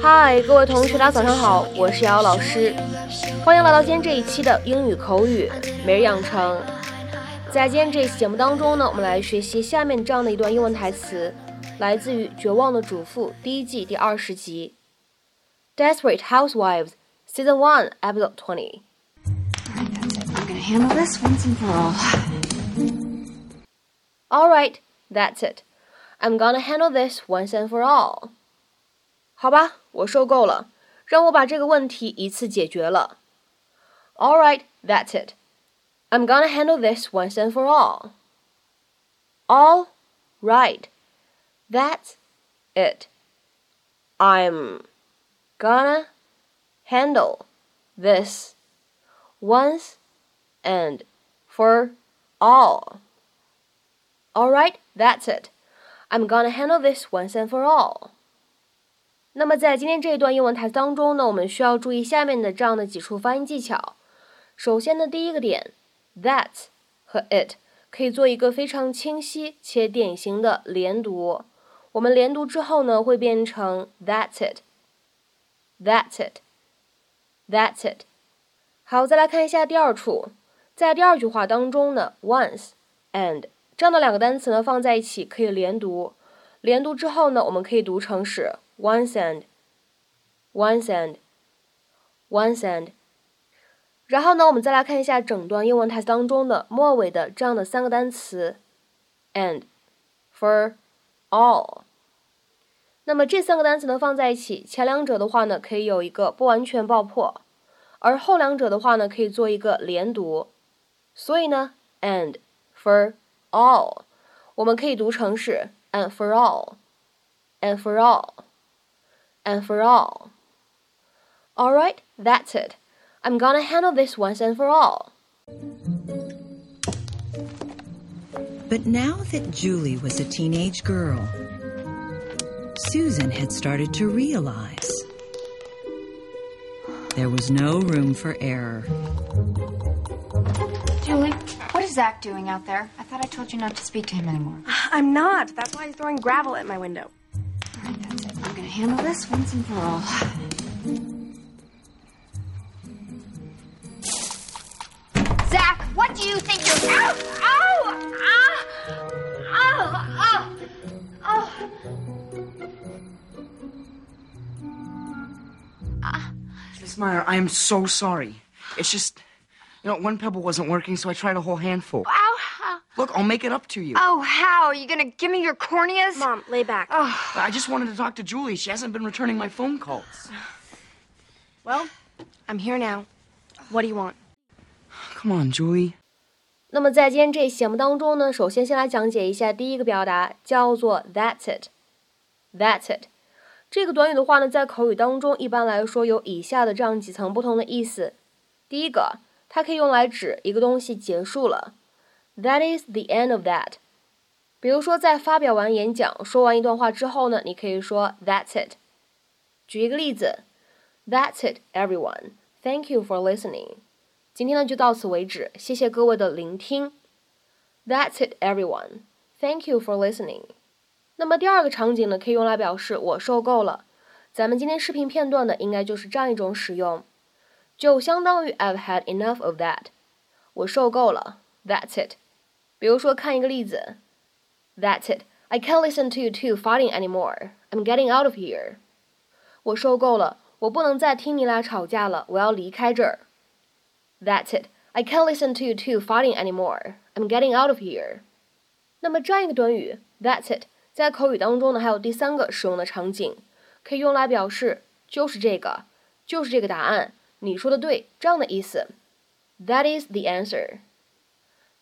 嗨，各位同学，大家早上好，我是瑶瑶老师，欢迎来到今天这一期的英语口语每日养成。在今天这一期节目当中呢，我们来学习下面这样的一段英文台词，来自于《绝望的主妇》第一季第二十集，《Desperate Housewives》Season One Episode Twenty。I'm gonna handle this once and for all. All right, that's it. I'm gonna handle this once and for all. 好吧，我受够了，让我把这个问题一次解决了。All right, that's it. I'm gonna handle this once and for all. All right, that's it. I'm gonna handle this once and for all. All right, that's it. I'm gonna handle this once and for all. 那么在今天这一段英文台词当中呢，我们需要注意下面的这样的几处发音技巧。首先呢，第一个点，that 和 it 可以做一个非常清晰且典型的连读。 我们连读之后呢，会变成 that's it，that's it，that's it。好，再来看一下第二处，在第二句话当中呢，once and 这样的两个单词呢放在一起可以连读。连读之后呢，我们可以读成是。once and once and once and，然后呢，我们再来看一下整段英文台词当中的末尾的这样的三个单词，and for all。 那么这三个单词呢放在一起，前两者的话呢可以有一个不完全爆破，而后两者的话呢可以做一个连读。所以呢，and for all，我们可以读成是 and for all，and for all。and for all. Alright, that's it. I'm gonna handle this once and for all. But now that Julie was a teenage girl, Susan had started to realize there was no room for error. Julie, what is Zach doing out there? I thought I told you not to speak to him anymore. I'm not. That's why he's throwing gravel at my window All right, that's it. I'm going to handle this once and for all. Zach, what do you think you're. Ow! Ow! Ah! Ow! Oh! Miss Mayer, I am so sorry. It's just, you know, one pebble wasn't working, so I tried a whole handful. Ow! Look, I'll make it up to you. Oh, how? Are you gonna give me your corneas? Mom, lay back. Oh. I just wanted to talk to Julie. She hasn't been returning my phone calls. Well, I'm here now. What do you want? Come on, Julie. 那么在今天这期节目当中呢，首先先来讲解一下第一个表达，叫做 That's it。That's it。这个短语的话呢，在口语当中一般来说有以下的这样几层不同的意思。第一个，它可以用来指一个东西结束了。That is the end of that。比如说，在发表完演讲、说完一段话之后呢，你可以说 That's it。举一个例子，That's it, everyone. Thank you for listening. 今天呢就到此为止，谢谢各位的聆听。That's it, everyone. Thank you for listening. 那么第二个场景呢，可以用来表示我受够了。咱们今天视频片段呢，应该就是这样一种使用，就相当于 I've had enough of that。我受够了。That's it。比如说，看一个例子，That's it. I can't listen to you two fighting anymore. I'm getting out of here. 我受够了，我不能再听你俩吵架了，我要离开这儿。That's it. I can't listen to you two fighting anymore. I'm getting out of here. 那么这样一个短语，That's it，在口语当中呢，还有第三个使用的场景，可以用来表示就是这个，就是这个答案，你说的对，这样的意思。That is the answer.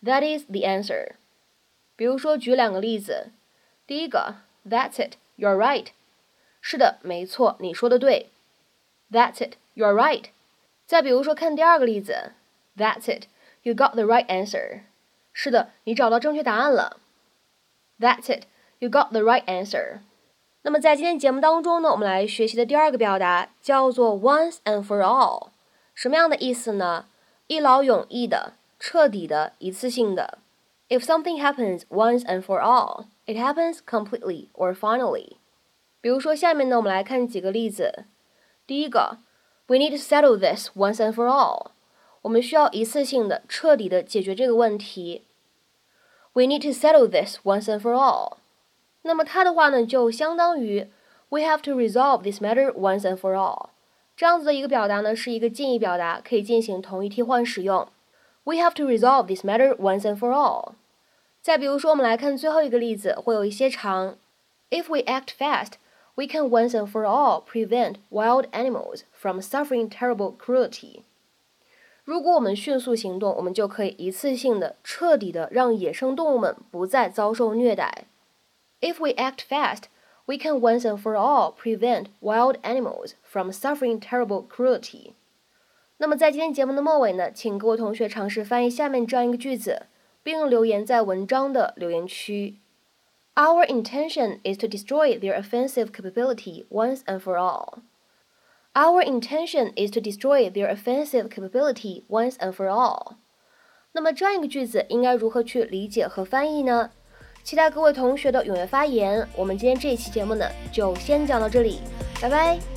That is the answer。比如说，举两个例子。第一个，That's it, you're right。是的，没错，你说的对。That's it, you're right。 再比如说，看第二个例子，That's it, you got the right answer。是的，你找到正确答案了。That's it, you got the right answer。那么在今天节目当中呢，我们来学习的第二个表达叫做 once and for all，什么样的意思呢？一劳永逸的、彻底的、一次性的。If something happens once and for all, it happens completely or finally。比如说，下面呢，我们来看几个例子。第一个 ，We need to settle this once and for all。我们需要一次性的、彻底的解决这个问题。We need to settle this once and for all。那么它的话呢，就相当于 We have to resolve this matter once and for all。这样子的一个表达呢，是一个近义表达，可以进行同义替换使用。We have to resolve this matter once and for all。再比如说，我们来看最后一个例子，会有一些长。If we act fast, we can once and for all prevent wild animals from suffering terrible cruelty。如果我们迅速行动，我们就可以一次性的、彻底的让野生动物们不再遭受虐待。If we act fast, we can once and for all prevent wild animals from suffering terrible cruelty。那么在今天节目的末尾呢，请各位同学尝试翻译下面这样一个句子，并留言在文章的留言区。 Our intention is to destroy their offensive capability once and for all. Our intention is to destroy their offensive capability once and for all. 那么这样一个句子应该如何去理解和翻译呢？期待各位同学的踊跃发言。我们今天这一期节目呢，就先讲到这里，拜拜。